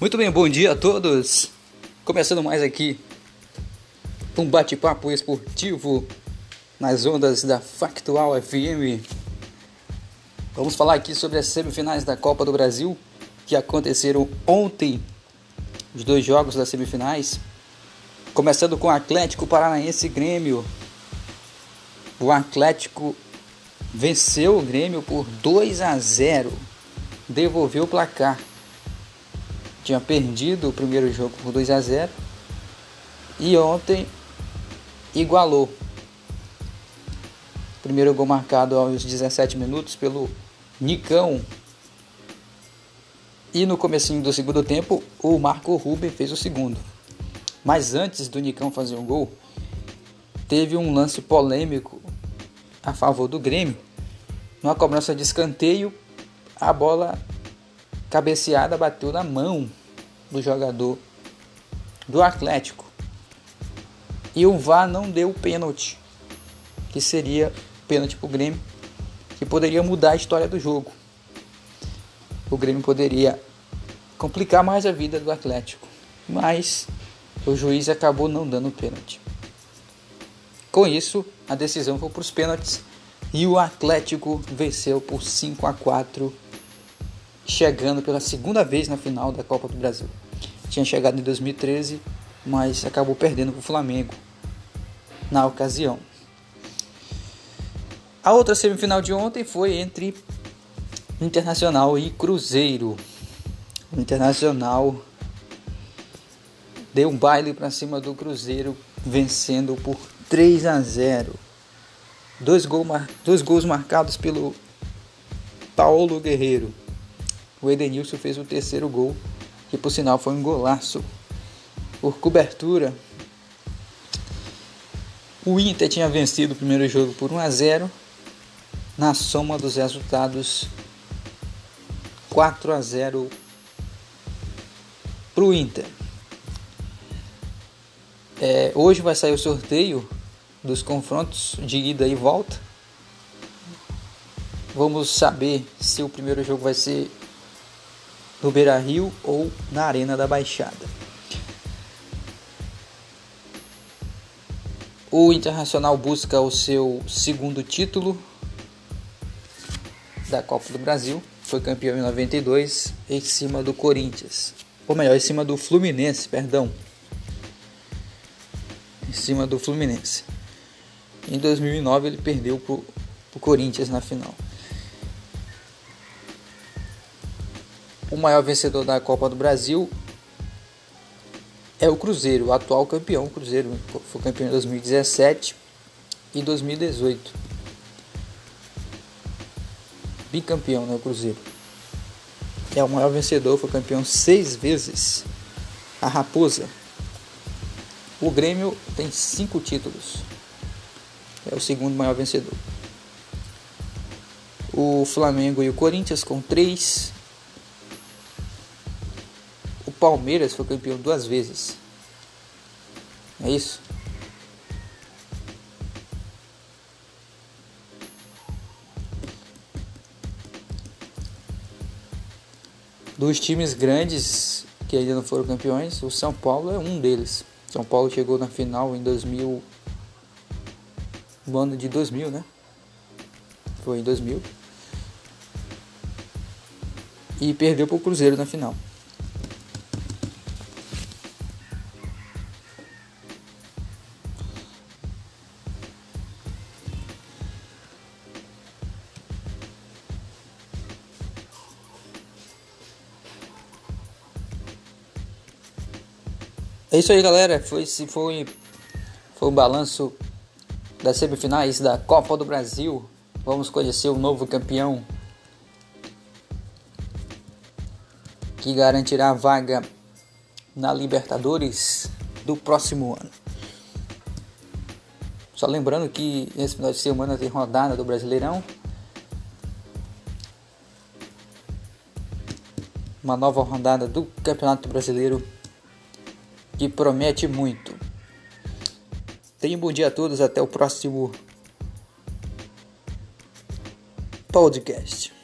Muito bem, bom dia a todos. Começando mais aqui um bate-papo esportivo nas ondas da Factual FM. Vamos falar aqui sobre as semifinais da Copa do Brasil que aconteceram ontem. Os dois jogos das semifinais. Começando com o Atlético Paranaense e Grêmio. O Atlético venceu o Grêmio por 2 a 0. Devolveu o placar tinha perdido o primeiro jogo por 2 a 0 e ontem igualou. Primeiro gol marcado aos 17 minutos pelo Nicão. E no comecinho do segundo tempo, o Marco Ruben fez o segundo. Mas antes do Nicão fazer um gol, teve um lance polêmico a favor do Grêmio. Numa cobrança de escanteio, a bola cabeceada bateu na mão do jogador do Atlético. E o VAR não deu o pênalti, que seria pênalti para o Grêmio, que poderia mudar a história do jogo. O Grêmio poderia complicar mais a vida do Atlético, mas o juiz acabou não dando o pênalti. Com isso, a decisão foi para os pênaltis e o Atlético venceu por 5 a 4 chegando pela segunda vez na final da Copa do Brasil. Tinha chegado em 2013, mas acabou perdendo para o Flamengo na ocasião. A outra semifinal de ontem foi entre Internacional e Cruzeiro. O Internacional deu um baile para cima do Cruzeiro, vencendo por 3 a 0. Dois, gol, dois gols marcados pelo Paulo Guerreiro. O Edenilson fez o terceiro gol, que por sinal foi um golaço. Por cobertura, o Inter tinha vencido o primeiro jogo por 1 a 0. Na soma dos resultados, 4 a 0 para o Inter. É, hoje vai sair o sorteio dos confrontos de ida e volta. Vamos saber se o primeiro jogo vai ser no Beira Rio ou na Arena da Baixada. O Internacional busca o seu segundo título da Copa do Brasil. Foi campeão em 92 em cima do Corinthians. Ou melhor, em cima do Fluminense, perdão. Em cima do Fluminense. Em 2009 ele perdeu para o Corinthians na final. O maior vencedor da Copa do Brasil é o Cruzeiro, o atual campeão. O Cruzeiro foi campeão em 2017 e 2018. Bicampeão, né? O Cruzeiro. É o maior vencedor, foi campeão seis vezes. A Raposa. O Grêmio tem cinco títulos. É o segundo maior vencedor. O Flamengo e o Corinthians com três Palmeiras foi campeão duas vezes. É isso? Dos times grandes que ainda não foram campeões, o São Paulo é um deles. São Paulo chegou na final em 2000, no ano de 2000, né? Foi em 2000. E perdeu para o Cruzeiro na final. É isso aí, galera. Foi se foi foi o balanço das semifinais da Copa do Brasil. Vamos conhecer o novo campeão que garantirá a vaga na Libertadores do próximo ano. Só lembrando que nesse final de semana tem rodada do Brasileirão. Uma nova rodada do Campeonato Brasileiro que promete muito. Tenha um bom dia a todos, até o próximo podcast.